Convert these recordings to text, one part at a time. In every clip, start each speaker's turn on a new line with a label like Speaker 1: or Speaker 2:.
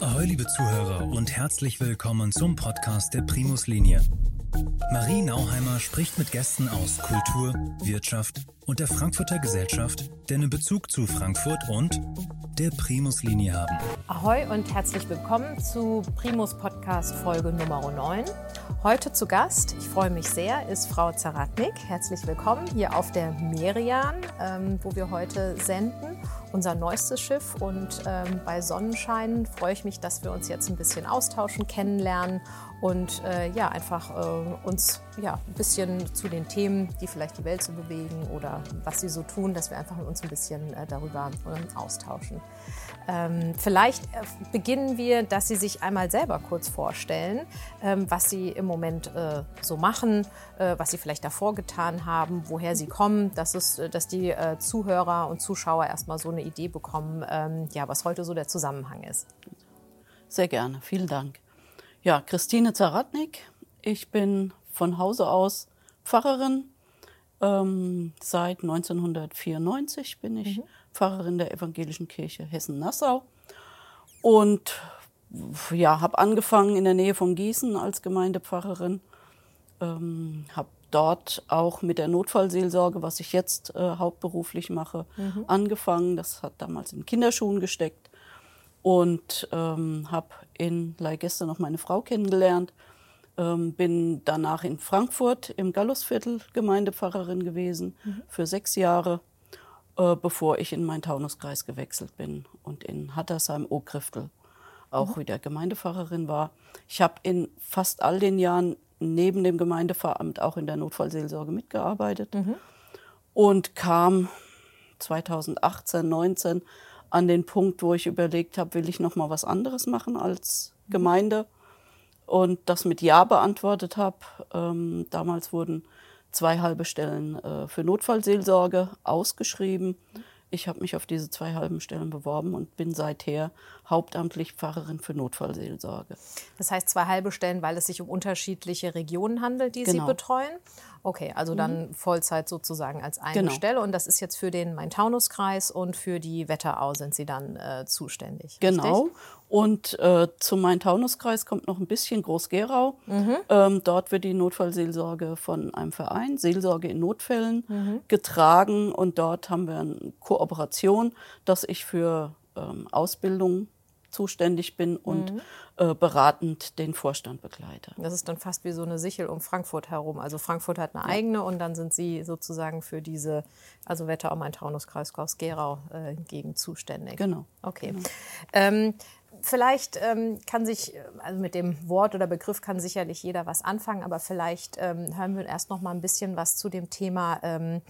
Speaker 1: Ahoi, liebe Zuhörer und herzlich willkommen zum Podcast der Primus Linie. Marie Nauheimer spricht mit Gästen aus Kultur, Wirtschaft und der Frankfurter Gesellschaft, die einen Bezug zu Frankfurt und der Primus Linie haben.
Speaker 2: Ahoi und herzlich willkommen zu Primus Podcast Folge Nummer 9. Heute zu Gast, ich freue mich sehr, ist Frau Zaratnik. Herzlich willkommen hier auf der Merian, ähm, wo wir heute senden, unser neuestes Schiff. Und ähm, bei Sonnenschein freue ich mich, dass wir uns jetzt ein bisschen austauschen, kennenlernen und äh, ja, einfach äh, uns ja, ein bisschen zu den Themen, die vielleicht die Welt so bewegen oder was sie so tun, dass wir einfach mit uns ein bisschen äh, darüber äh, austauschen. Ähm, vielleicht äh, beginnen wir, dass Sie sich einmal selber kurz vorstellen, ähm, was Sie im Moment äh, so machen, äh, was Sie vielleicht davor getan haben, woher Sie kommen, dass, es, äh, dass die äh, Zuhörer und Zuschauer erstmal so eine Idee bekommen, ähm, ja, was heute so der Zusammenhang ist.
Speaker 3: Sehr gerne, vielen Dank. Ja, Christine Zaratnik. Ich bin von Hause aus Pfarrerin. Ähm, seit 1994 bin ich mhm. Pfarrerin der Evangelischen Kirche Hessen-Nassau. Und ja, habe angefangen in der Nähe von Gießen als Gemeindepfarrerin. Ähm, habe dort auch mit der Notfallseelsorge, was ich jetzt äh, hauptberuflich mache, mhm. angefangen. Das hat damals in Kinderschuhen gesteckt. Und ähm, habe in Leihgäste noch meine Frau kennengelernt. Ähm, bin danach in Frankfurt im Gallusviertel Gemeindepfarrerin gewesen mhm. für sechs Jahre äh, bevor ich in meinen Taunuskreis gewechselt bin und in Hattersheim-Okriftel auch mhm. wieder Gemeindepfarrerin war. Ich habe in fast all den Jahren neben dem Gemeindepfarramt auch in der Notfallseelsorge mitgearbeitet mhm. und kam 2018, 19 an den Punkt, wo ich überlegt habe, will ich noch mal was anderes machen als mhm. Gemeinde und das mit Ja beantwortet habe. Ähm, damals wurden zwei halbe Stellen äh, für Notfallseelsorge ausgeschrieben. Ich habe mich auf diese zwei halben Stellen beworben und bin seither hauptamtlich Pfarrerin für Notfallseelsorge.
Speaker 2: Das heißt zwei halbe Stellen, weil es sich um unterschiedliche Regionen handelt, die genau. Sie betreuen? Okay, also dann mhm. Vollzeit sozusagen als eine genau. Stelle. Und das ist jetzt für den Main-Taunus-Kreis und für die Wetterau sind Sie dann äh, zuständig.
Speaker 3: Genau.
Speaker 2: Richtig?
Speaker 3: Und äh, zum Main-Taunus-Kreis kommt noch ein bisschen Groß-Gerau. Mhm. Ähm, dort wird die Notfallseelsorge von einem Verein, Seelsorge in Notfällen, mhm. getragen. Und dort haben wir eine Kooperation, dass ich für ähm, Ausbildung zuständig bin und mhm. äh, beratend den Vorstand begleite.
Speaker 2: Das ist dann fast wie so eine Sichel um Frankfurt herum. Also Frankfurt hat eine ja. eigene und dann sind Sie sozusagen für diese, also Wetterau, Main-Taunus-Kreis, Gera äh, zuständig.
Speaker 3: Genau.
Speaker 2: Okay. Genau. Ähm, vielleicht ähm, kann sich, also mit dem Wort oder Begriff kann sicherlich jeder was anfangen, aber vielleicht ähm, hören wir erst noch mal ein bisschen was zu dem Thema, ähm,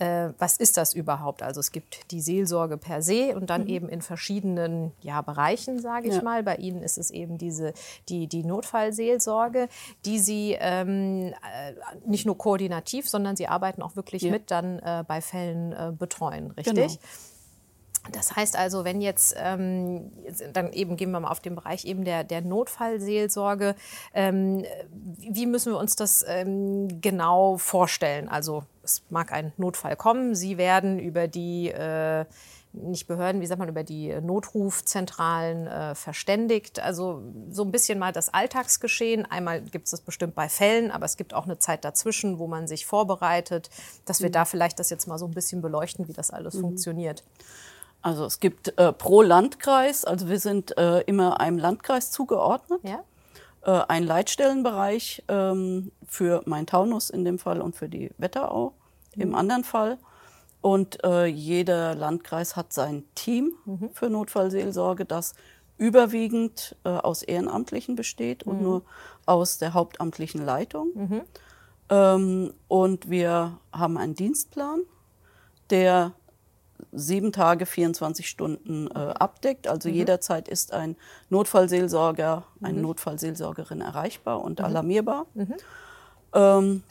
Speaker 2: äh, was ist das überhaupt? Also es gibt die Seelsorge per se und dann mhm. eben in verschiedenen ja, Bereichen, sage ich ja. mal. Bei Ihnen ist es eben diese, die, die Notfallseelsorge, die Sie ähm, äh, nicht nur koordinativ, sondern Sie arbeiten auch wirklich ja. mit dann äh, bei Fällen äh, betreuen, richtig? Genau. Das heißt also, wenn jetzt, ähm, dann eben gehen wir mal auf den Bereich eben der, der Notfallseelsorge, ähm, wie müssen wir uns das ähm, genau vorstellen? Also es mag ein Notfall kommen, Sie werden über die äh, nicht Behörden, wie sagt man, über die Notrufzentralen äh, verständigt. Also so ein bisschen mal das Alltagsgeschehen. Einmal gibt es das bestimmt bei Fällen, aber es gibt auch eine Zeit dazwischen, wo man sich vorbereitet, dass wir mhm. da vielleicht das jetzt mal so ein bisschen beleuchten, wie das alles mhm. funktioniert.
Speaker 3: Also es gibt äh, pro Landkreis, also wir sind äh, immer einem Landkreis zugeordnet. Ja. Äh, ein Leitstellenbereich ähm, für Main-Taunus in dem Fall und für die Wetterau mhm. im anderen Fall. Und äh, jeder Landkreis hat sein Team mhm. für Notfallseelsorge, das überwiegend äh, aus Ehrenamtlichen besteht mhm. und nur aus der hauptamtlichen Leitung. Mhm. Ähm, und wir haben einen Dienstplan, der sieben Tage, 24 Stunden äh, abdeckt. Also mhm. jederzeit ist ein Notfallseelsorger, eine mhm. Notfallseelsorgerin erreichbar und mhm. alarmierbar. Mhm. Ähm,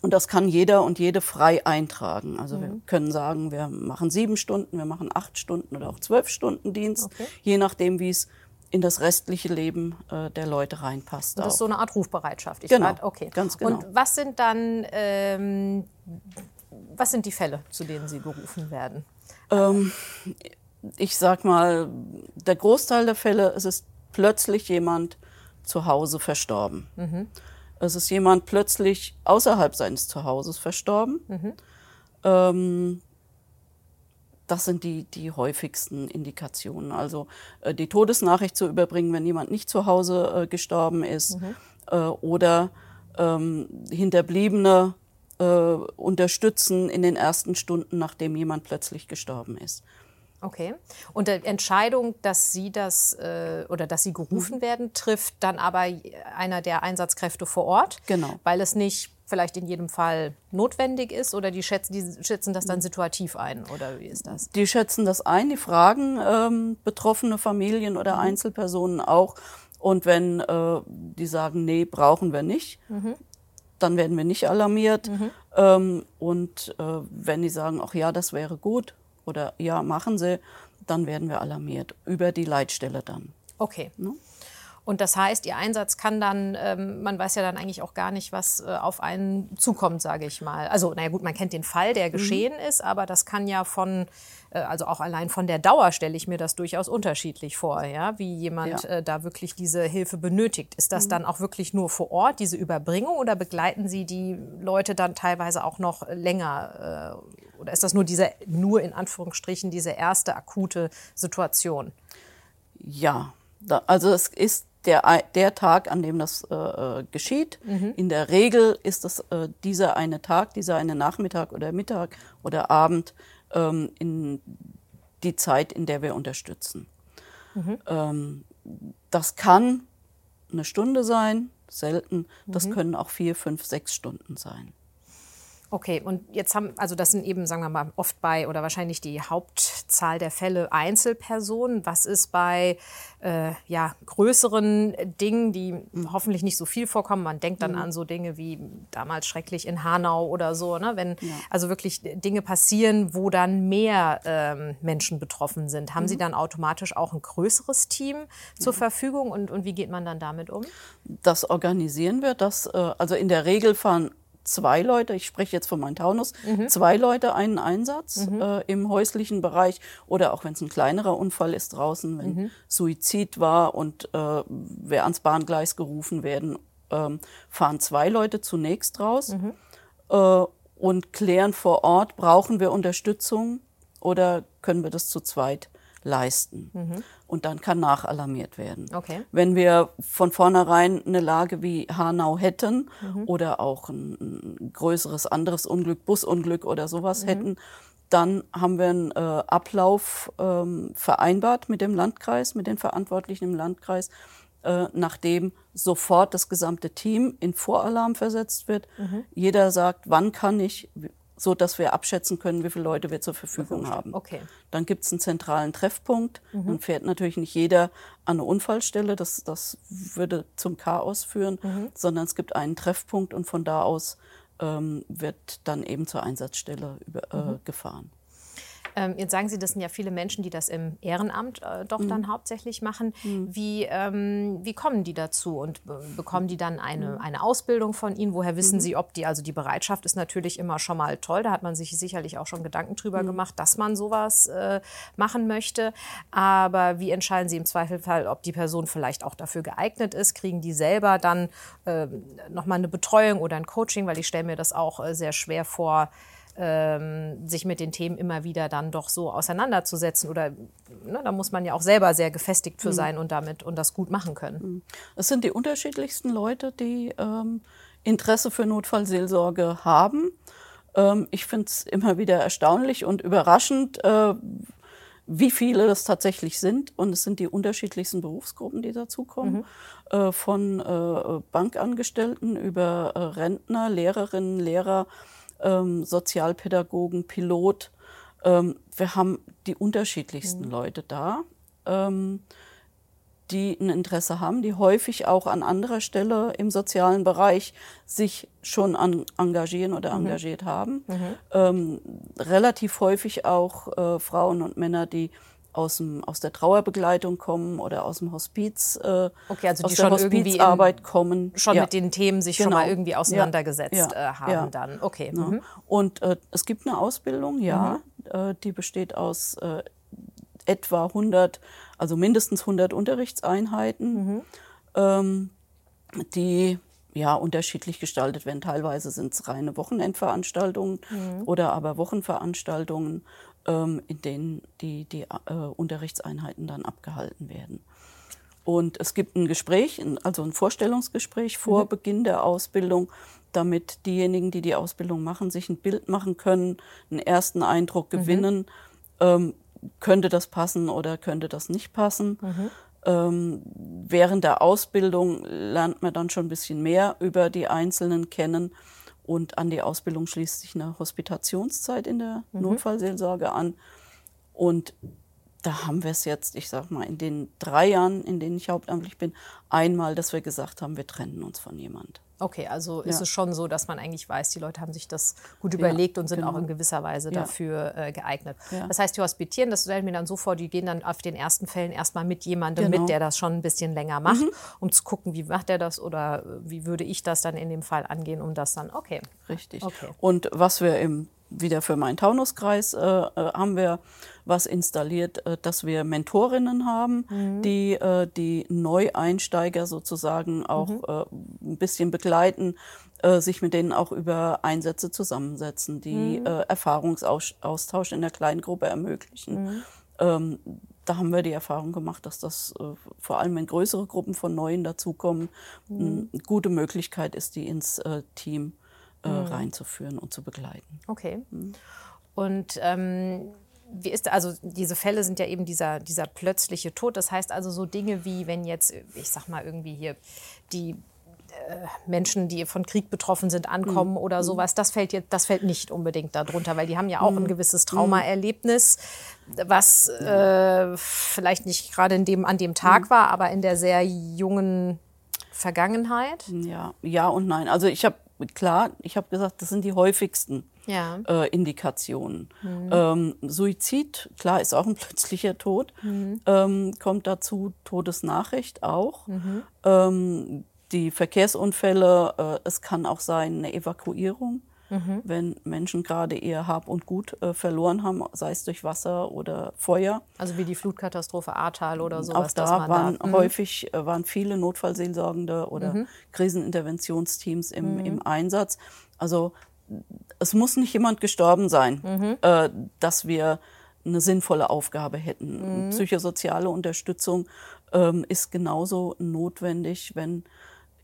Speaker 3: und das kann jeder und jede frei eintragen. Also wir mhm. können sagen, wir machen sieben Stunden, wir machen acht Stunden oder auch zwölf Stunden Dienst, okay. je nachdem, wie es in das restliche Leben äh, der Leute reinpasst.
Speaker 2: Das
Speaker 3: auch.
Speaker 2: ist so eine Art Rufbereitschaft.
Speaker 3: Ich genau,
Speaker 2: grad, okay.
Speaker 3: ganz genau.
Speaker 2: Und was sind dann, ähm, was sind die Fälle, zu denen Sie gerufen werden?
Speaker 3: Ähm, ich sag mal, der Großteil der Fälle, es ist plötzlich jemand zu Hause verstorben. Mhm. Es ist jemand plötzlich außerhalb seines Zuhauses verstorben. Mhm. Ähm, das sind die, die häufigsten Indikationen. Also äh, die Todesnachricht zu überbringen, wenn jemand nicht zu Hause äh, gestorben ist mhm. äh, oder ähm, Hinterbliebene äh, unterstützen in den ersten Stunden, nachdem jemand plötzlich gestorben ist.
Speaker 2: Okay. Und die Entscheidung, dass Sie das äh, oder dass Sie gerufen mhm. werden, trifft dann aber einer der Einsatzkräfte vor Ort.
Speaker 3: Genau.
Speaker 2: Weil es nicht vielleicht in jedem Fall notwendig ist oder die schätzen, die schätzen das dann mhm. situativ ein oder wie ist das?
Speaker 3: Die schätzen das ein, die fragen ähm, betroffene Familien oder mhm. Einzelpersonen auch. Und wenn äh, die sagen, nee, brauchen wir nicht, mhm. Dann werden wir nicht alarmiert. Mhm. Ähm, und äh, wenn die sagen, ach ja, das wäre gut, oder ja, machen Sie, dann werden wir alarmiert über die Leitstelle dann.
Speaker 2: Okay. Ne? Und das heißt, Ihr Einsatz kann dann, ähm, man weiß ja dann eigentlich auch gar nicht, was äh, auf einen zukommt, sage ich mal. Also, naja gut, man kennt den Fall, der mhm. geschehen mhm. ist, aber das kann ja von, äh, also auch allein von der Dauer stelle ich mir das durchaus unterschiedlich vor, ja, wie jemand ja. äh, da wirklich diese Hilfe benötigt. Ist das mhm. dann auch wirklich nur vor Ort, diese Überbringung, oder begleiten Sie die Leute dann teilweise auch noch länger? Äh, oder ist das nur diese, nur in Anführungsstrichen, diese erste akute Situation?
Speaker 3: Ja, da, also es ist der, der Tag, an dem das äh, äh, geschieht. Mhm. In der Regel ist es äh, dieser eine Tag, dieser eine Nachmittag oder Mittag oder Abend ähm, in die Zeit, in der wir unterstützen. Mhm. Ähm, das kann eine Stunde sein, selten. Das mhm. können auch vier, fünf, sechs Stunden sein.
Speaker 2: Okay, und jetzt haben, also das sind eben, sagen wir mal, oft bei oder wahrscheinlich die Hauptzahl der Fälle Einzelpersonen. Was ist bei äh, ja, größeren Dingen, die hoffentlich nicht so viel vorkommen? Man denkt dann mhm. an so Dinge wie damals schrecklich in Hanau oder so, ne? wenn ja. also wirklich Dinge passieren, wo dann mehr ähm, Menschen betroffen sind. Haben mhm. Sie dann automatisch auch ein größeres Team zur Verfügung und, und wie geht man dann damit um?
Speaker 3: Das organisieren wir. Das, äh, also in der Regel fahren zwei Leute, ich spreche jetzt von meinem Taunus, mhm. zwei Leute einen Einsatz mhm. äh, im häuslichen Bereich oder auch wenn es ein kleinerer Unfall ist draußen, wenn mhm. Suizid war und äh, wer ans Bahngleis gerufen werden, ähm, fahren zwei Leute zunächst raus mhm. äh, und klären vor Ort, brauchen wir Unterstützung oder können wir das zu zweit leisten. Mhm. Und dann kann nachalarmiert werden.
Speaker 2: Okay.
Speaker 3: Wenn wir von vornherein eine Lage wie Hanau hätten mhm. oder auch ein, ein, größeres anderes Unglück, Busunglück oder sowas mhm. hätten, dann haben wir einen äh, Ablauf ähm, vereinbart mit dem Landkreis, mit den Verantwortlichen im Landkreis, äh, nachdem sofort das gesamte Team in Voralarm versetzt wird. Mhm. Jeder sagt, wann kann ich, so dass wir abschätzen können, wie viele Leute wir zur Verfügung haben.
Speaker 2: Okay.
Speaker 3: Dann gibt es einen zentralen Treffpunkt. Mhm. Dann fährt natürlich nicht jeder an eine Unfallstelle, das, das würde zum Chaos führen, mhm. sondern es gibt einen Treffpunkt und von da aus ähm, wird dann eben zur Einsatzstelle über, äh, mhm. gefahren.
Speaker 2: Ähm, jetzt sagen Sie, das sind ja viele Menschen, die das im Ehrenamt äh, doch mhm. dann hauptsächlich machen. Mhm. Wie, ähm, wie kommen die dazu und äh, bekommen die dann eine, mhm. eine Ausbildung von Ihnen? Woher wissen mhm. Sie, ob die, also die Bereitschaft ist natürlich immer schon mal toll, da hat man sich sicherlich auch schon Gedanken drüber mhm. gemacht, dass man sowas äh, machen möchte. Aber wie entscheiden Sie im Zweifelsfall, ob die Person vielleicht auch dafür geeignet ist? Kriegen die selber dann äh, nochmal eine Betreuung oder ein Coaching? Weil ich stelle mir das auch äh, sehr schwer vor, ähm, sich mit den Themen immer wieder dann doch so auseinanderzusetzen. Oder ne, da muss man ja auch selber sehr gefestigt für mhm. sein und damit und das gut machen können. Mhm.
Speaker 3: Es sind die unterschiedlichsten Leute, die ähm, Interesse für Notfallseelsorge haben. Ähm, ich finde es immer wieder erstaunlich und überraschend, äh, wie viele das tatsächlich sind. Und es sind die unterschiedlichsten Berufsgruppen, die dazukommen. Mhm. Äh, von äh, Bankangestellten über äh, Rentner, Lehrerinnen, Lehrer, ähm, Sozialpädagogen, Pilot. Ähm, wir haben die unterschiedlichsten mhm. Leute da, ähm, die ein Interesse haben, die häufig auch an anderer Stelle im sozialen Bereich sich schon an, engagieren oder mhm. engagiert haben. Mhm. Ähm, relativ häufig auch äh, Frauen und Männer, die aus, dem, aus der Trauerbegleitung kommen oder aus dem Hospiz, äh,
Speaker 2: okay, also
Speaker 3: aus
Speaker 2: der Hospizarbeit
Speaker 3: kommen.
Speaker 2: Schon ja. mit den Themen sich genau. schon mal irgendwie auseinandergesetzt ja. äh, haben ja. dann. Okay.
Speaker 3: Mhm. Und äh, es gibt eine Ausbildung, ja, Äh, die besteht aus äh, etwa 100, also mindestens 100 Unterrichtseinheiten, mhm. ähm, die ja unterschiedlich gestaltet werden. Teilweise sind es reine Wochenendveranstaltungen mhm. oder aber Wochenveranstaltungen, ähm, in denen die, die äh, Unterrichtseinheiten dann abgehalten werden. Und es gibt ein Gespräch, also ein Vorstellungsgespräch vor mhm. Beginn der Ausbildung, damit diejenigen, die die Ausbildung machen, sich ein Bild machen können, einen ersten Eindruck mhm. gewinnen. Mhm. Ähm, könnte das passen oder könnte das nicht passen? Mhm. Ähm, während der Ausbildung lernt man dann schon ein bisschen mehr über die Einzelnen kennen. Und an die Ausbildung schließt sich eine Hospitationszeit in der mhm. Notfallseelsorge an. Und da haben wir es jetzt, ich sag mal, in den drei Jahren, in denen ich hauptamtlich bin, einmal, dass wir gesagt haben, wir trennen uns von jemand.
Speaker 2: Okay, also ja. ist es schon so, dass man eigentlich weiß, die Leute haben sich das gut überlegt ja, und sind genau. auch in gewisser Weise ja. dafür äh, geeignet. Das heißt, die hospitieren, das stellen wir dann so vor, die gehen dann auf den ersten Fällen erstmal mit jemandem genau. mit, der das schon ein bisschen länger macht, mhm. um zu gucken, wie macht er das oder wie würde ich das dann in dem Fall angehen, um das dann, okay.
Speaker 3: Richtig. Okay. Und was wir im wieder für meinen Taunuskreis äh, äh, haben wir was installiert, äh, dass wir Mentorinnen haben, mhm. die äh, die Neueinsteiger sozusagen auch mhm. Äh, ein bisschen begleiten, äh, sich mit denen auch über Einsätze zusammensetzen, die mhm. Erfahrungsaustausch in der kleinen Gruppe ermöglichen. Mhm. Ähm, da haben wir die Erfahrung gemacht, dass das vor allem wenn größere Gruppen von Neuen dazukommen, mhm. eine gute Möglichkeit ist, die ins Team äh, mhm. reinzuführen und zu begleiten.
Speaker 2: Okay. Mhm. Und ähm, wie ist also diese Fälle sind ja eben dieser, dieser plötzliche Tod. Das heißt also so Dinge wie, wenn jetzt, ich sag mal irgendwie hier die äh, Menschen, die von Krieg betroffen sind, ankommen mhm. oder mhm. sowas, das fällt jetzt, das fällt nicht unbedingt darunter, weil die haben ja auch ein mhm. gewisses mhm. Traumaerlebnis, was äh, vielleicht nicht gerade in dem, an dem Tag war, aber in der sehr jungen Vergangenheit.
Speaker 3: Ja, ja und nein. Also ich habe klar, ich habe gesagt, das sind die häufigsten ja. äh, Indikationen. Mhm. Ähm, Suizid, klar, ist auch ein plötzlicher Tod. Mhm. Ähm, kommt dazu Todesnachricht auch. Mhm. Ähm, die Verkehrsunfälle, äh, es kann auch sein eine Evakuierung mhm. wenn Menschen gerade ihr Hab und Gut äh, verloren haben, sei es durch Wasser oder Feuer.
Speaker 2: Also wie die Flutkatastrophe Ahrtal oder sowas.
Speaker 3: Auch da waren da, mhm. häufig äh, waren viele Notfallseelsorgende oder mhm. Kriseninterventionsteams im, mhm. im Einsatz. Also es muss nicht jemand gestorben sein, mhm. äh, dass wir eine sinnvolle Aufgabe hätten. Mhm. Psychosoziale Unterstützung ähm, ist genauso notwendig, wenn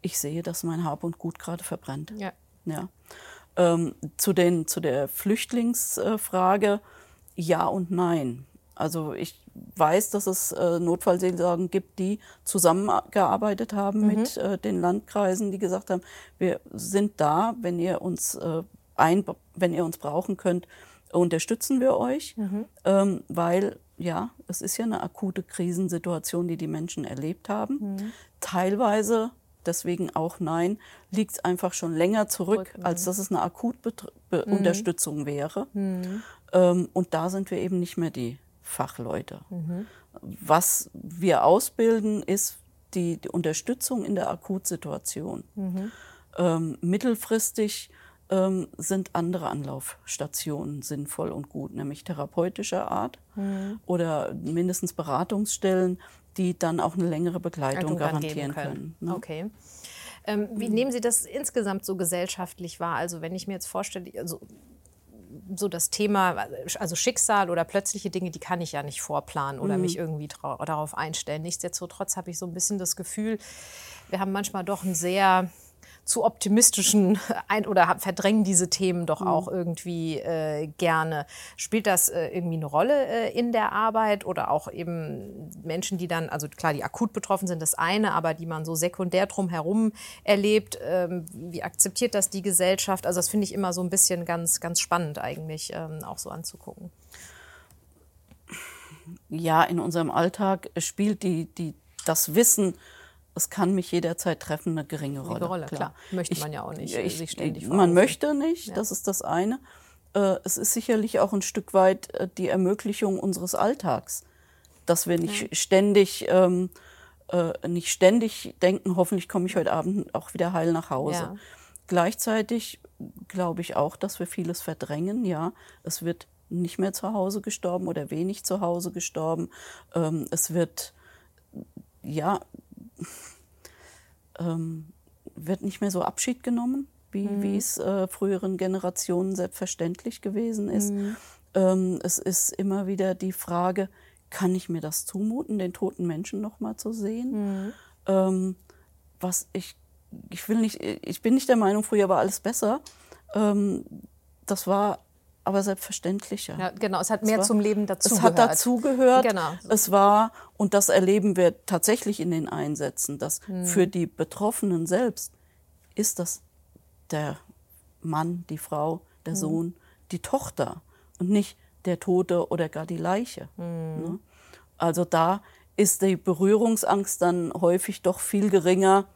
Speaker 3: ich sehe, dass mein Hab und Gut gerade verbrennt. Ja. ja. Ähm, zu, den, zu der Flüchtlingsfrage ja und nein. Also ich weiß, dass es äh, Notfallseelsorgen gibt, die zusammengearbeitet haben mhm. mit äh, den Landkreisen, die gesagt haben, wir sind da, wenn ihr uns äh, ein, wenn ihr uns brauchen könnt, unterstützen wir euch, mhm. ähm, weil ja, es ist ja eine akute Krisensituation, die die Menschen erlebt haben. Mhm. Teilweise deswegen auch nein, liegt es einfach schon länger zurück, zurück als dass es eine Akutunterstützung mhm. wäre. Mhm. Ähm, und da sind wir eben nicht mehr die Fachleute. Mhm. Was wir ausbilden, ist die, die, Unterstützung in der Akutsituation. Mhm. Ähm, mittelfristig ähm, sind andere Anlaufstationen sinnvoll und gut, nämlich therapeutischer Art mhm. oder mindestens Beratungsstellen, die dann auch eine längere Begleitung garantieren können. können
Speaker 2: ne? Okay. Ähm, wie nehmen Sie das insgesamt so gesellschaftlich wahr? Also wenn ich mir jetzt vorstelle, also so das Thema, also Schicksal oder plötzliche Dinge, die kann ich ja nicht vorplanen oder mhm. mich irgendwie darauf einstellen. Nichtsdestotrotz habe ich so ein bisschen das Gefühl, wir haben manchmal doch ein sehr zu optimistischen ein oder verdrängen diese Themen doch auch mhm. irgendwie äh, gerne. Spielt das äh, irgendwie eine Rolle äh, in der Arbeit oder auch eben Menschen, die dann, also klar, die akut betroffen sind, das eine, aber die man so sekundär drumherum erlebt, ähm, wie akzeptiert das die Gesellschaft? Also das finde ich immer so ein bisschen ganz, ganz spannend eigentlich ähm, auch so anzugucken.
Speaker 3: Ja, in unserem Alltag spielt die, die, das Wissen, es kann mich jederzeit treffen, eine geringe Rolle.
Speaker 2: Rolle, klar. klar. Möchte ich, man ja auch nicht
Speaker 3: ich, sich ständig Man möchte nicht, ja. das ist das eine. Äh, es ist sicherlich auch ein Stück weit äh, die Ermöglichung unseres Alltags, dass wir nicht ja. ständig ähm, äh, nicht ständig denken, hoffentlich komme ich heute Abend auch wieder heil nach Hause. Ja. Gleichzeitig glaube ich auch, dass wir vieles verdrängen. Ja, es wird nicht mehr zu Hause gestorben oder wenig zu Hause gestorben. Ähm, es wird, ja, ähm, wird nicht mehr so Abschied genommen, wie, mhm. es äh, früheren Generationen selbstverständlich gewesen ist. Mhm. Ähm, es ist immer wieder die Frage, kann ich mir das zumuten, den toten Menschen noch mal zu sehen? Mhm. Ähm, was ich, ich will nicht, ich bin nicht der Meinung, früher war alles besser. Ähm, das war aber selbstverständlicher.
Speaker 2: Ja, genau, es hat mehr es war, zum Leben dazugehört.
Speaker 3: Es hat dazugehört. Genau. Es war, und das erleben wir tatsächlich in den Einsätzen, dass hm. für die Betroffenen selbst ist das der Mann, die Frau, der hm. Sohn, die Tochter und nicht der Tote oder gar die Leiche. Hm. Ne? Also da ist die Berührungsangst dann häufig doch viel geringer,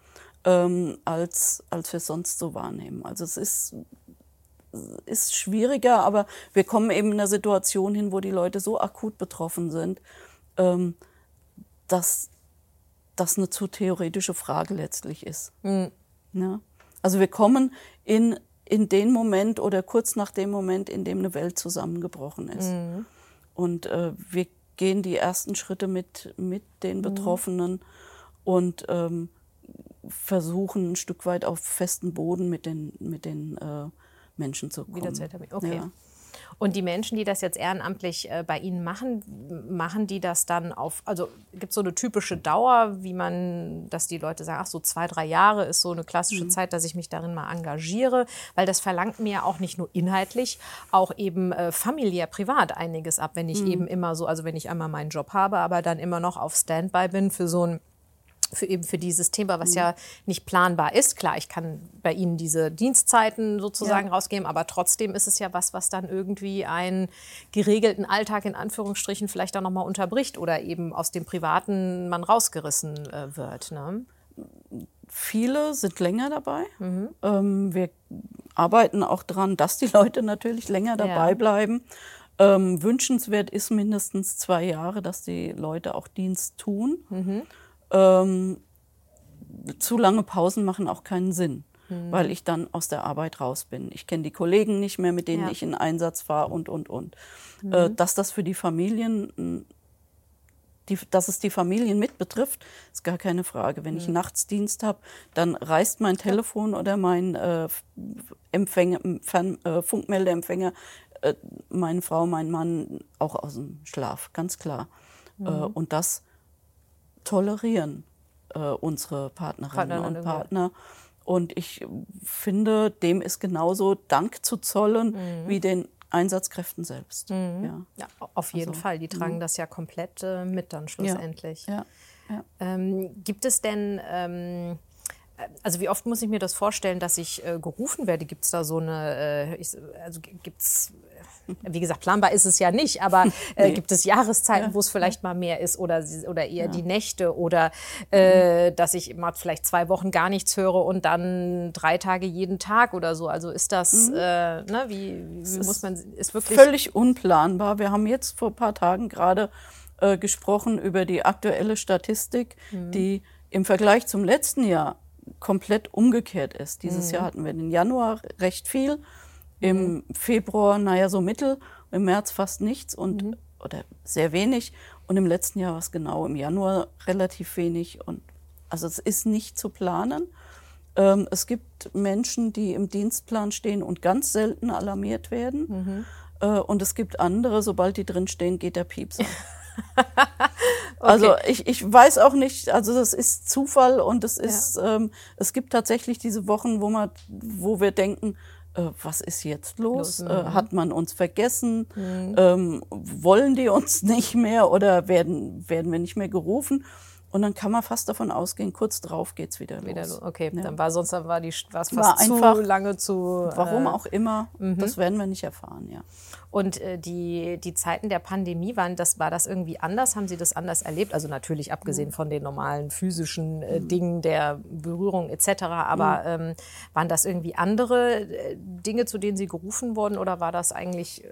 Speaker 3: ähm, als, als wir sonst so wahrnehmen. Also es ist ist schwieriger, aber wir kommen eben in eine Situation hin, wo die Leute so akut betroffen sind, ähm, dass das eine zu theoretische Frage letztlich ist. Mhm. Ja? Also wir kommen in, in den Moment oder kurz nach dem Moment, in dem eine Welt zusammengebrochen ist. Mhm. Und äh, wir gehen die ersten Schritte mit, mit den mhm. Betroffenen mhm. und ähm, versuchen ein Stück weit auf festen Boden mit den, mit den äh, Menschen zu kommen. Wieder zu etablieren.
Speaker 2: Okay. Ja. Und die Menschen, die das jetzt ehrenamtlich äh, bei Ihnen machen, machen die das dann auf, also gibt es so eine typische Dauer, wie man, dass die Leute sagen, ach so zwei, drei Jahre ist so eine klassische mhm. Zeit, dass ich mich darin mal engagiere, weil das verlangt mir auch nicht nur inhaltlich, auch eben äh, familiär, privat einiges ab, wenn ich mhm. eben immer so, also wenn ich einmal meinen Job habe, aber dann immer noch auf Standby bin für so ein für eben für dieses Thema, was mhm. ja nicht planbar ist. Klar, ich kann bei Ihnen diese Dienstzeiten sozusagen ja. rausgeben, aber trotzdem ist es ja was, was dann irgendwie einen geregelten Alltag in Anführungsstrichen vielleicht auch nochmal unterbricht oder eben aus dem Privaten man rausgerissen äh, wird. Ne?
Speaker 3: Viele sind länger dabei. Mhm. Ähm, wir arbeiten auch daran, dass die Leute natürlich länger dabei ja. bleiben. Ähm, wünschenswert ist mindestens zwei Jahre, dass die Leute auch Dienst tun. Mhm. Ähm, zu lange Pausen machen auch keinen Sinn, mhm. weil ich dann aus der Arbeit raus bin. Ich kenne die Kollegen nicht mehr, mit denen ja. ich in Einsatz fahre und, und, und. Mhm. Äh, dass das für die Familien, die, dass es die Familien mit betrifft, ist gar keine Frage. Wenn mhm. ich Nachtsdienst habe, dann reißt mein Telefon oder mein äh, Empfänger, Fern, äh, Funkmeldeempfänger äh, meine Frau, mein Mann auch aus dem Schlaf, ganz klar. Äh, mhm. und das tolerieren äh, unsere Partnerinnen Partnerin, und Partner. Und ich finde, dem ist genauso Dank zu zollen mhm. wie den Einsatzkräften selbst.
Speaker 2: Mhm. Ja. ja. auf jeden also, Fall. Die tragen mhm. das ja komplett äh, mit dann schlussendlich. Ja. Ja. Ähm, gibt es denn ähm, also wie oft muss ich mir das vorstellen, dass ich äh, gerufen werde? Gibt es da so eine, äh, ich, also gibt es wie gesagt, planbar ist es ja nicht, aber äh, nee. gibt es Jahreszeiten, ja. wo es vielleicht mal mehr ist oder, oder eher ja. die Nächte oder äh, mhm. dass ich mal vielleicht zwei Wochen gar nichts höre und dann drei Tage jeden Tag oder so. Also ist das, mhm. äh, ne, wie, wie muss man, ist wirklich.
Speaker 3: Völlig unplanbar. Wir haben jetzt vor ein paar Tagen gerade äh, gesprochen über die aktuelle Statistik, mhm. die im Vergleich zum letzten Jahr komplett umgekehrt ist. Dieses mhm. Jahr hatten wir im Januar recht viel im mhm. Februar, naja, so mittel, im März fast nichts und mhm. oder sehr wenig. Und im letzten Jahr war es genau im Januar relativ wenig. Und also es ist nicht zu planen. Ähm, es gibt Menschen, die im Dienstplan stehen und ganz selten alarmiert werden. Mhm. Äh, und es gibt andere, sobald die drinstehen, geht der Pieps Also ich, ich weiß auch nicht, also das ist Zufall und es ist, ja. ähm, es gibt tatsächlich diese Wochen, wo man, wo wir denken, äh, was ist jetzt los? los äh, mhm. hat man uns vergessen? Mhm. Ähm, wollen die uns nicht mehr oder werden, werden wir nicht mehr gerufen? Und dann kann man fast davon ausgehen, kurz drauf geht es wieder, wieder los.
Speaker 2: Okay, ja. dann war sonst war die war fast war einfach, zu lange zu.
Speaker 3: Warum äh, auch immer, mhm. das werden wir nicht erfahren, ja.
Speaker 2: Und äh, die, die Zeiten der Pandemie, waren das, war das irgendwie anders? Haben Sie das anders erlebt? Also natürlich abgesehen mhm. von den normalen physischen äh, mhm. Dingen der Berührung etc. Aber mhm. ähm, waren das irgendwie andere äh, Dinge, zu denen Sie gerufen wurden? Oder war das eigentlich äh,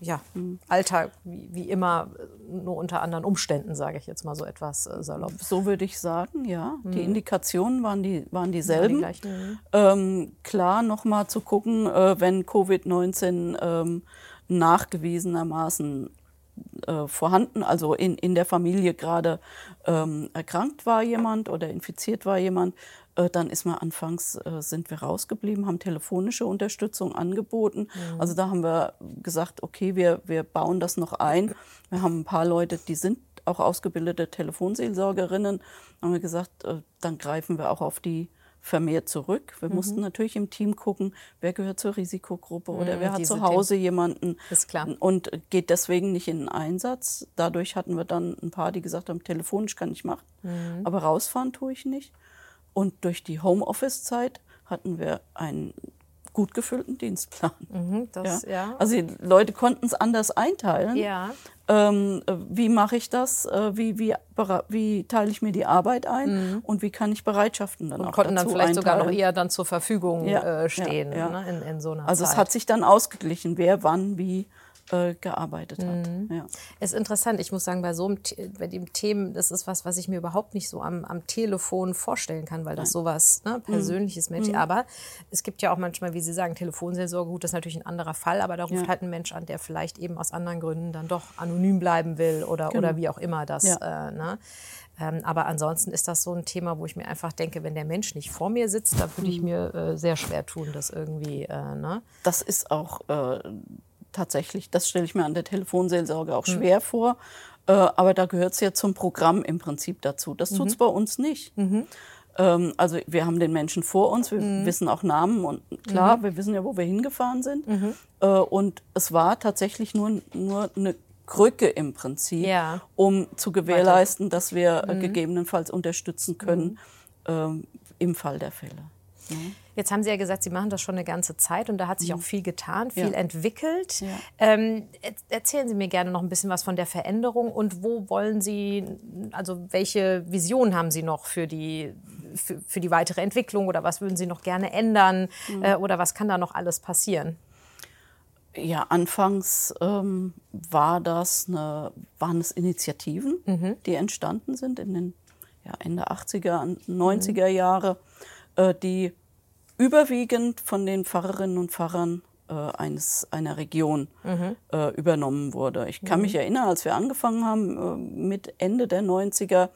Speaker 2: ja, mhm. Alltag wie, wie, immer, nur unter anderen Umständen, sage ich jetzt mal so etwas äh, salopp?
Speaker 3: So würde ich sagen, ja. Die mhm. Indikationen waren, die, waren dieselben. Waren die ähm, klar, nochmal zu gucken, äh, wenn Covid-19 ähm, nachgewiesenermaßen äh, vorhanden, also in, in der Familie gerade ähm, erkrankt war jemand oder infiziert war jemand, äh, dann ist man anfangs, äh, sind wir rausgeblieben, haben telefonische Unterstützung angeboten. Mhm. Also da haben wir gesagt, okay, wir, wir bauen das noch ein. Wir haben ein paar Leute, die sind auch ausgebildete Telefonseelsorgerinnen. Haben wir gesagt, äh, dann greifen wir auch auf die vermehrt zurück. Wir mhm. mussten natürlich im Team gucken, wer gehört zur Risikogruppe oder mhm, wer hat zu Hause Themen. jemanden und geht deswegen nicht in den Einsatz. Dadurch hatten wir dann ein paar, die gesagt haben, telefonisch kann ich machen, mhm. aber rausfahren tue ich nicht. Und durch die Homeoffice-Zeit hatten wir einen gut gefüllten Dienstplan. Mhm, das, ja. Ja. Also die Leute konnten es anders einteilen. Ja. Ähm, wie mache ich das? Äh, wie, wie, wie teile ich mir die Arbeit ein? Mhm. Und wie kann ich Bereitschaften dann
Speaker 2: und
Speaker 3: auch
Speaker 2: konnten dann vielleicht einteilen? sogar noch eher dann zur Verfügung äh, stehen ne? in, in, so einer
Speaker 3: Also
Speaker 2: Zeit.
Speaker 3: es hat sich dann ausgeglichen, wer wann wie äh, gearbeitet hat. Mhm.
Speaker 2: Ja. Ist interessant. Ich muss sagen, bei so einem, bei dem Themen, das ist was, was ich mir überhaupt nicht so am, am Telefon vorstellen kann, weil das Nein. sowas ne, mhm. Persönliches mhm. Mensch. Aber es gibt ja auch manchmal, wie Sie sagen, Telefonseelsorge. Gut, das ist natürlich ein anderer Fall, aber da ruft ja. halt ein Mensch an, der vielleicht eben aus anderen Gründen dann doch anonym bleiben will oder, genau. oder wie auch immer das. Ja. Äh, ne? Ähm, aber ansonsten ist das so ein Thema, wo ich mir einfach denke, wenn der Mensch nicht vor mir sitzt, da würde ich mhm. mir äh, sehr schwer tun, das irgendwie. Äh, ne?
Speaker 3: Das ist auch äh, tatsächlich. Das stelle ich mir an der Telefonseelsorge auch mhm. schwer mhm. vor. Äh, aber da gehört es ja zum Programm im Prinzip dazu. Das tut es mhm. bei uns nicht. Mhm. Ähm, also wir haben den Menschen vor uns, wir mhm. wissen auch Namen und klar, mhm. wir wissen ja, wo wir hingefahren sind. Äh, und es war tatsächlich nur, nur eine Krücke im Prinzip, ja. um zu gewährleisten, dass wir äh, gegebenenfalls unterstützen können ähm, im Fall der Fälle.
Speaker 2: Jetzt haben Sie ja gesagt, Sie machen das schon eine ganze Zeit und da hat sich mhm. auch viel getan, viel ja. entwickelt. Ja. Ähm, erzählen Sie mir gerne noch ein bisschen was von der Veränderung und wo wollen Sie, also welche Vision haben Sie noch für die, für, für die weitere Entwicklung oder was würden Sie noch gerne ändern mhm. äh, oder was kann da noch alles passieren?
Speaker 3: Ja, anfangs ähm, war das eine, waren es Initiativen, mhm. die entstanden sind in den ja, Ende 80er, 90er mhm. Jahre, äh, die überwiegend von den Pfarrerinnen und Pfarrern äh, eines, einer Region mhm. äh, übernommen wurde. Ich kann mhm. mich erinnern, als wir angefangen haben äh, mit Ende der 90er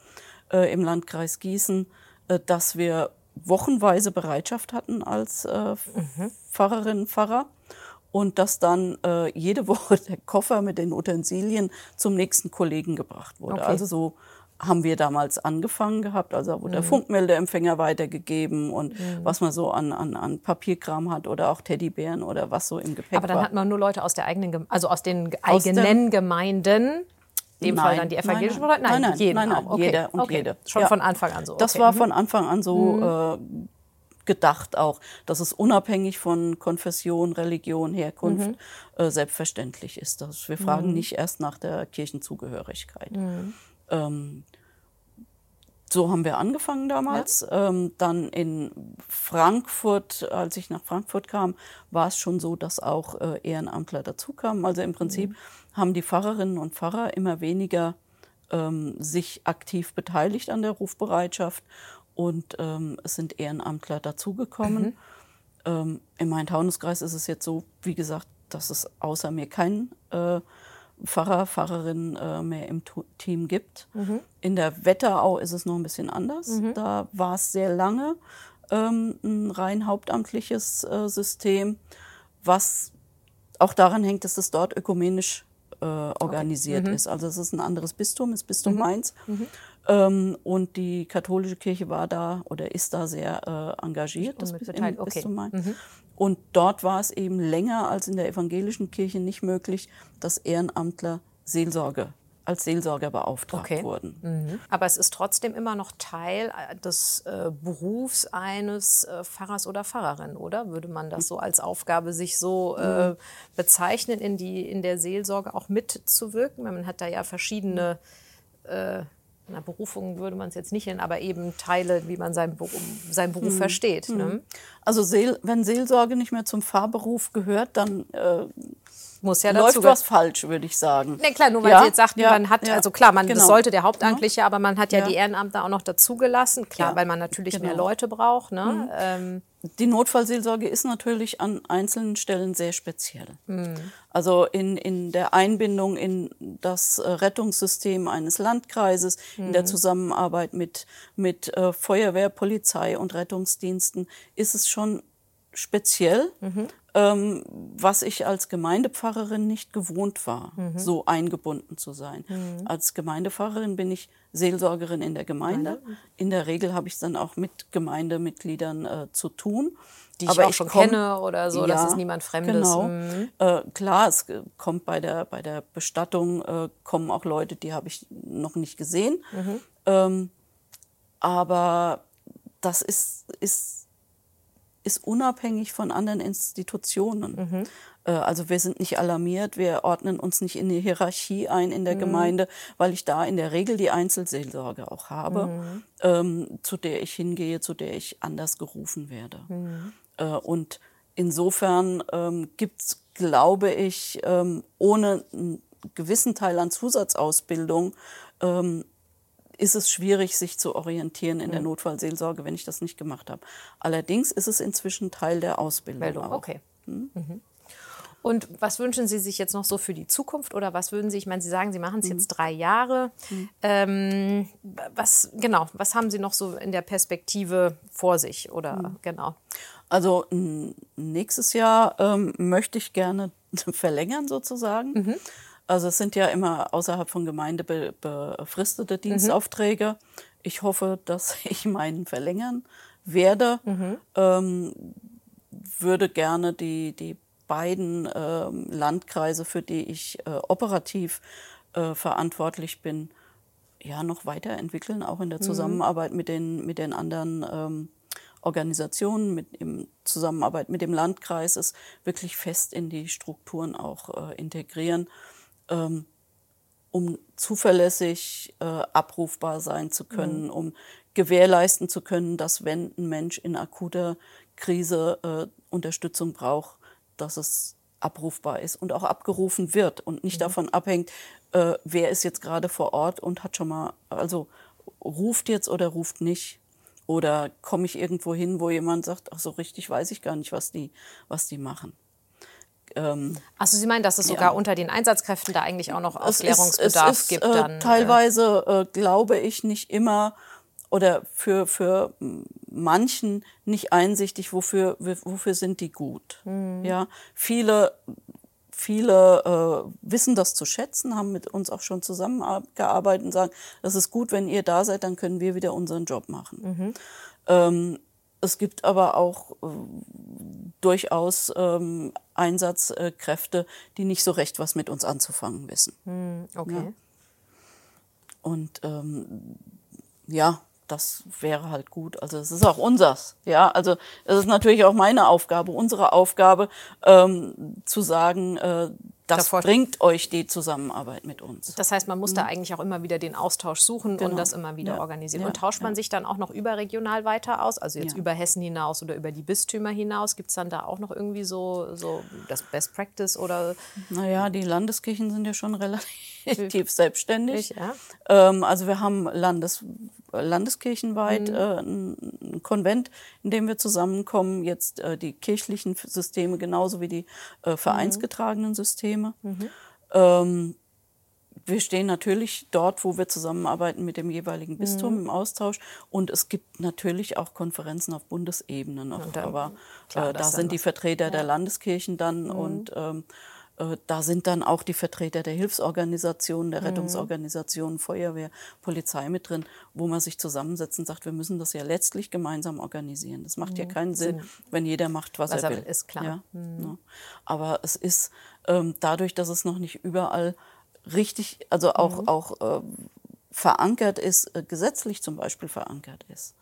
Speaker 3: äh, im Landkreis Gießen, äh, dass wir wochenweise Bereitschaft hatten als äh, mhm. Pfarrerinnen und Pfarrer und dass dann jede Woche der Koffer mit den Utensilien zum nächsten Kollegen gebracht wurde. Okay. Also so haben wir damals angefangen gehabt. Also wurde der mhm. Funkmeldeempfänger weitergegeben und mhm. was man so an, an, an Papierkram hat oder auch Teddybären oder was so im Gepäck
Speaker 2: Aber dann war. hat man nur Leute aus der eigenen, also aus den aus eigenen Gemeinden. In dem nein, Fall dann die evangelischen
Speaker 3: nein, nein, nein,
Speaker 2: jeden
Speaker 3: nein, nein, okay. jeder und
Speaker 2: okay.
Speaker 3: jede.
Speaker 2: Schon ja. von Anfang an so.
Speaker 3: Okay. Das war von Anfang an so mhm. äh, gedacht auch, dass es unabhängig von Konfession, Religion, Herkunft mhm. äh, selbstverständlich ist. Dass wir fragen mhm. nicht erst nach der Kirchenzugehörigkeit. Ähm, so haben wir angefangen damals. Ja. Ähm, dann in Frankfurt, als ich nach Frankfurt kam, war es schon so, dass auch äh, Ehrenamtler dazukamen. Also im Prinzip mhm. haben die Pfarrerinnen und Pfarrer immer weniger ähm, sich aktiv beteiligt an der Rufbereitschaft und ähm, es sind Ehrenamtler dazugekommen. Mhm. Ähm, in meinem Taunuskreis ist es jetzt so, wie gesagt, dass es außer mir keinen äh, Pfarrer, Pfarrerin äh, mehr im Team gibt. Mhm. In der Wetterau ist es noch ein bisschen anders. Mhm. Da war es sehr lange ähm, ein rein hauptamtliches äh, System, was auch daran hängt, dass es dort ökumenisch äh, organisiert okay. mhm. ist. Also es ist ein anderes Bistum, ist Bistum mhm. Mainz. Mhm. Ähm, und die katholische Kirche war da oder ist da sehr äh, engagiert, das Bistum okay. Mainz. Mhm. Und dort war es eben länger als in der evangelischen Kirche nicht möglich, dass Ehrenamtler Seelsorge als Seelsorger beauftragt okay. wurden.
Speaker 2: Mhm. Aber es ist trotzdem immer noch Teil äh, des äh, Berufs eines äh, Pfarrers oder Pfarrerin, oder? Würde man das so als Aufgabe sich so äh, mhm. bezeichnen, in, die, in der Seelsorge auch mitzuwirken? Man hat da ja verschiedene äh, na, Berufung würde man es jetzt nicht nennen, aber eben Teile, wie man seinen Beruf, seinen Beruf hm. versteht. Hm. Ne?
Speaker 3: Also Seel, wenn Seelsorge nicht mehr zum Fahrberuf gehört, dann äh,
Speaker 2: muss ja
Speaker 3: läuft was falsch, würde ich sagen.
Speaker 2: Ne, klar, nur weil ja? Sie jetzt sagten, ja, man hat, ja. also klar, man genau. das sollte der Hauptamtliche, aber man hat ja, die Ehrenamtler auch noch dazugelassen, klar, weil man natürlich genau. mehr Leute braucht. Ne? Mhm.
Speaker 3: Ähm, die Notfallseelsorge ist natürlich an einzelnen Stellen sehr speziell. Also in, in der Einbindung in das äh, Rettungssystem eines Landkreises, in der Zusammenarbeit mit, mit äh, Feuerwehr, Polizei und Rettungsdiensten ist es schon speziell, ähm, was ich als Gemeindepfarrerin nicht gewohnt war, so eingebunden zu sein. Als Gemeindepfarrerin bin ich Seelsorgerin in der Gemeinde. In der Regel habe ich es dann auch mit Gemeindemitgliedern äh, zu tun.
Speaker 2: Die ich auch schon
Speaker 3: komm-
Speaker 2: kenne oder so, das ist niemand Fremdes.
Speaker 3: Genau.
Speaker 2: Mhm.
Speaker 3: Äh, klar, es kommt bei der, bei der Bestattung, äh, kommen auch Leute, die habe ich noch nicht gesehen.
Speaker 2: Mhm.
Speaker 3: Ähm, aber das ist, ist, ist unabhängig von anderen Institutionen.
Speaker 2: Mhm.
Speaker 3: Äh, Also wir sind nicht alarmiert, wir ordnen uns nicht in eine Hierarchie ein in der
Speaker 2: Mhm.
Speaker 3: Gemeinde, weil ich da in der Regel die Einzelseelsorge auch habe,
Speaker 2: Mhm.
Speaker 3: ähm, zu der ich hingehe, zu der ich anders gerufen werde.
Speaker 2: Mhm.
Speaker 3: Äh, und insofern ähm, gibt es, glaube ich, ähm, ohne einen gewissen Teil an Zusatzausbildung ähm, ist es schwierig, sich zu orientieren in der Notfallseelsorge, wenn ich das nicht gemacht habe. Allerdings ist es inzwischen Teil der Ausbildung.
Speaker 2: Meldung,
Speaker 3: auch.
Speaker 2: okay. Mhm. Und was wünschen Sie sich jetzt noch so für die Zukunft oder was würden Sie, ich meine, Sie sagen, Sie machen es jetzt drei Jahre. Ähm, was, genau, was haben Sie noch so in der Perspektive vor sich oder genau?
Speaker 3: Also nächstes Jahr ähm, möchte ich gerne verlängern sozusagen. Also es sind ja immer außerhalb von Gemeinde be befristete Dienstaufträge. Ich hoffe, dass ich meinen verlängern werde. Ähm, würde gerne die, die beiden ähm, Landkreise, für die ich äh, operativ äh, verantwortlich bin, ja noch weiterentwickeln, auch in der Zusammenarbeit mit den, mit den anderen ähm, Organisationen, mit in Zusammenarbeit mit dem Landkreis, es wirklich fest in die Strukturen auch äh, integrieren, ähm, um zuverlässig äh, abrufbar sein zu können, um gewährleisten zu können, dass wenn ein Mensch in akuter Krise äh, Unterstützung braucht, dass es abrufbar ist und auch abgerufen wird und nicht davon abhängt, äh, wer ist jetzt gerade vor Ort und hat schon mal, also ruft jetzt oder ruft nicht. Oder komme ich irgendwo hin, wo jemand sagt, ach so richtig weiß ich gar nicht, was die, was die machen. Ähm,
Speaker 2: Also Sie meinen, dass es
Speaker 3: Ja.
Speaker 2: sogar unter den Einsatzkräften da eigentlich auch noch
Speaker 3: es ist-
Speaker 2: Aufklärungsbedarf
Speaker 3: es ist,
Speaker 2: gibt?
Speaker 3: Äh,
Speaker 2: dann,
Speaker 3: teilweise äh, glaube ich nicht immer oder für, für manchen nicht einsichtig, wofür, wofür sind die gut.
Speaker 2: Mhm.
Speaker 3: Ja, viele, viele äh, wissen das zu schätzen, haben mit uns auch schon zusammengearbeitet und sagen, das ist gut, wenn ihr da seid, dann können wir wieder unseren Job machen.
Speaker 2: Mhm.
Speaker 3: Ähm, es gibt aber auch äh, durchaus ähm, Einsatzkräfte, die nicht so recht was mit uns anzufangen wissen.
Speaker 2: äh, okay.
Speaker 3: Und ähm, ja, das wäre halt gut. Also es ist auch unsers. Ja, also es ist natürlich auch meine Aufgabe, unsere Aufgabe, ähm, zu sagen, äh, das
Speaker 2: Davor-
Speaker 3: bringt euch die Zusammenarbeit mit uns.
Speaker 2: Das heißt, man muss da eigentlich auch immer wieder den Austausch suchen und
Speaker 3: Mhm. Genau.
Speaker 2: das immer wieder
Speaker 3: Ja.
Speaker 2: organisieren.
Speaker 3: Ja,
Speaker 2: Und tauscht man
Speaker 3: ja.
Speaker 2: sich dann auch noch überregional weiter aus? Also jetzt über Hessen hinaus oder über die Bistümer hinaus? Gibt es dann da auch noch irgendwie so, so das Best Practice oder
Speaker 3: Naja, die Landeskirchen sind ja schon relativ selbstständig.
Speaker 2: ja?
Speaker 3: Ähm, also wir haben Landes, landeskirchenweit
Speaker 2: Mhm.
Speaker 3: äh, ein ein Konvent, in dem wir zusammenkommen. Jetzt äh, die kirchlichen Systeme genauso wie die äh,
Speaker 2: Mhm.
Speaker 3: vereinsgetragenen Systeme. Ähm, wir stehen natürlich dort, wo wir zusammenarbeiten mit dem jeweiligen Bistum
Speaker 2: Mhm.
Speaker 3: im Austausch. Und es gibt natürlich auch Konferenzen auf Bundesebene noch.
Speaker 2: Dann-
Speaker 3: Aber
Speaker 2: klar,
Speaker 3: äh, da sind die Vertreter der Landeskirchen dann
Speaker 2: Mhm.
Speaker 3: und ähm, äh, da sind dann auch die Vertreter der Hilfsorganisationen,
Speaker 2: Mhm.
Speaker 3: der Rettungsorganisationen, Feuerwehr, Polizei mit drin, wo man sich zusammensetzt und sagt, wir müssen das ja letztlich gemeinsam organisieren. Das macht ja keinen Sinn, wenn jeder macht, was,
Speaker 2: Mhm. Was
Speaker 3: er will.
Speaker 2: ist klar.
Speaker 3: Ja, ne? Aber es ist ähm, dadurch, dass es noch nicht überall richtig, also auch,
Speaker 2: Mhm.
Speaker 3: auch äh, verankert ist, äh, gesetzlich zum Beispiel verankert ist.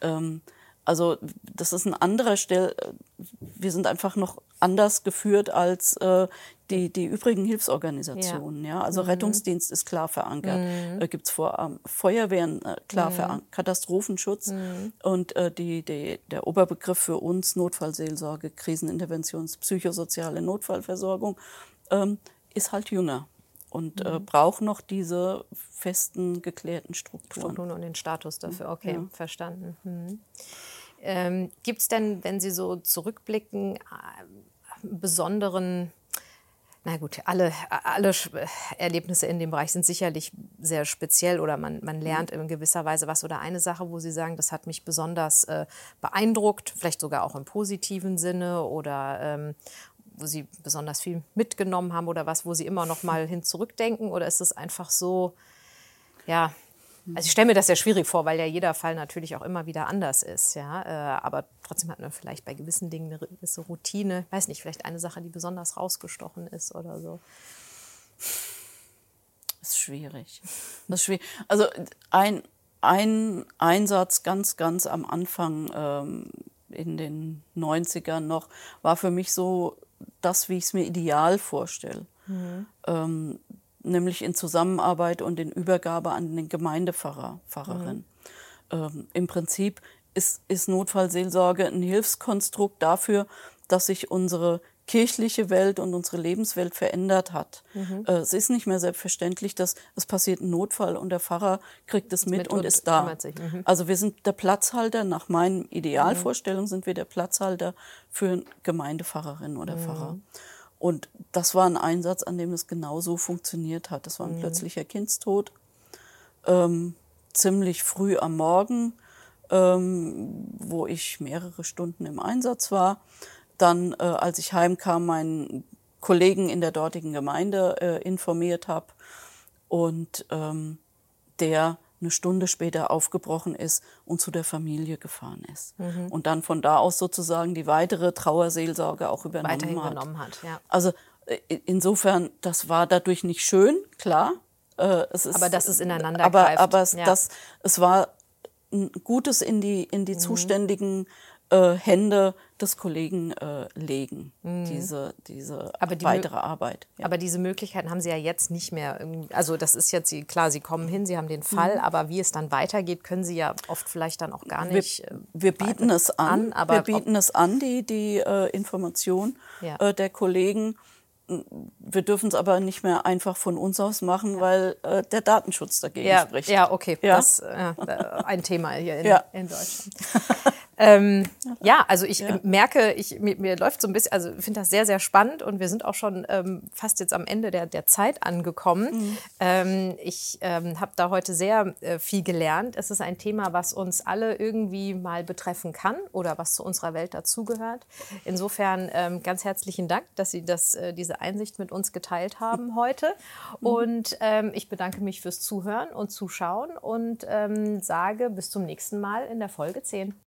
Speaker 3: Ähm, also das ist ein anderer Stell. äh, Wir sind einfach noch anders geführt als äh, die, die übrigen Hilfsorganisationen. Ja. Also Rettungsdienst ist klar verankert. Äh, Gibt es vor ähm, Feuerwehren äh, klar verankert, Katastrophenschutz und äh, die, die, der Oberbegriff für uns Notfallseelsorge, Kriseninterventions, psychosoziale Notfallversorgung ähm, ist halt jünger und äh, braucht noch diese festen geklärten Strukturen.
Speaker 2: Strukturen und den Status dafür. Okay, verstanden. Hm. Ähm, Gibt es denn, wenn Sie so zurückblicken, äh, besonderen na gut, alle, alle Erlebnisse in dem Bereich sind sicherlich sehr speziell oder man, man lernt in gewisser Weise was. Oder eine Sache, wo Sie sagen, das hat mich besonders äh, beeindruckt, vielleicht sogar auch im positiven Sinne oder ähm, wo Sie besonders viel mitgenommen haben oder was, wo Sie immer noch mal hin zurückdenken? Oder ist es einfach so, ja, also ich stelle mir das sehr schwierig vor, weil ja jeder Fall natürlich auch immer wieder anders ist. Ja? Äh, aber trotzdem hat man vielleicht bei gewissen Dingen eine gewisse Routine. Weiß nicht, vielleicht eine Sache, die besonders rausgestochen ist oder so.
Speaker 3: Das ist schwierig. Das ist schwierig. Also ein, ein Einsatz ganz, ganz am Anfang ähm, in den 90ern noch war für mich so das, wie ich es mir ideal vorstelle. Mhm. Ähm, nämlich in Zusammenarbeit und in Übergabe an den Gemeindepfarrer, Pfarrerin. Mhm. Ähm, Im Prinzip ist, ist Notfallseelsorge ein Hilfskonstrukt dafür, dass sich unsere kirchliche Welt und unsere Lebenswelt verändert hat. Mhm. Äh, es ist nicht mehr selbstverständlich, dass es passiert ein Notfall und der Pfarrer kriegt es mit, mit und, und, ist da. Mhm. Also wir sind der Platzhalter, nach meinen Idealvorstellungen sind wir der Platzhalter für Gemeindepfarrerin oder mhm. Pfarrer. Und das war ein Einsatz, an dem es genauso funktioniert hat. Das war ein mhm. plötzlicher Kindstod, ähm, ziemlich früh am Morgen, ähm, wo ich mehrere Stunden im Einsatz war. Dann, äh, als ich heimkam, meinen Kollegen in der dortigen Gemeinde äh, informiert habe und ähm, der eine Stunde später aufgebrochen ist und zu der Familie gefahren ist. Mhm. Und dann von da aus sozusagen die weitere Trauerseelsorge auch übernommen Weiterhin hat. Genommen hat ja. Also äh, insofern, das war dadurch nicht schön, klar.
Speaker 2: Äh, ist, aber dass es ineinander
Speaker 3: aber. Aber es, ja. das, es war ein Gutes in die, in die mhm. zuständigen äh, Hände des Kollegen äh, legen, mhm. diese, diese die weitere Arbeit.
Speaker 2: Ja. Aber diese Möglichkeiten haben Sie ja jetzt nicht mehr. Also das ist jetzt, klar, Sie kommen hin, Sie haben den Fall, mhm. aber wie es dann weitergeht, können Sie ja oft vielleicht dann auch gar nicht.
Speaker 3: Wir, äh, wir bieten es an, an aber wir bieten es an, die, die äh, Information ja. Äh, der Kollegen. Wir dürfen es aber nicht mehr einfach von uns aus machen, ja. weil äh, der Datenschutz dagegen
Speaker 2: ja,
Speaker 3: spricht.
Speaker 2: Ja, okay, ja? das ist äh, ein Thema hier in, in Deutschland. Ähm, ja, also ich ja. merke, ich, mir, mir, läuft so ein bisschen, also ich finde das sehr, sehr spannend und wir sind auch schon ähm, fast jetzt am Ende der, der Zeit angekommen. Mhm. Ähm, ich ähm, habe da heute sehr äh, viel gelernt. Es ist ein Thema, was uns alle irgendwie mal betreffen kann oder was zu unserer Welt dazugehört. Insofern ähm, ganz herzlichen Dank, dass Sie das, äh, diese Einsicht mit uns geteilt haben heute. Mhm. Und ähm, ich bedanke mich fürs Zuhören und Zuschauen und sage bis zum nächsten Mal in der Folge 10.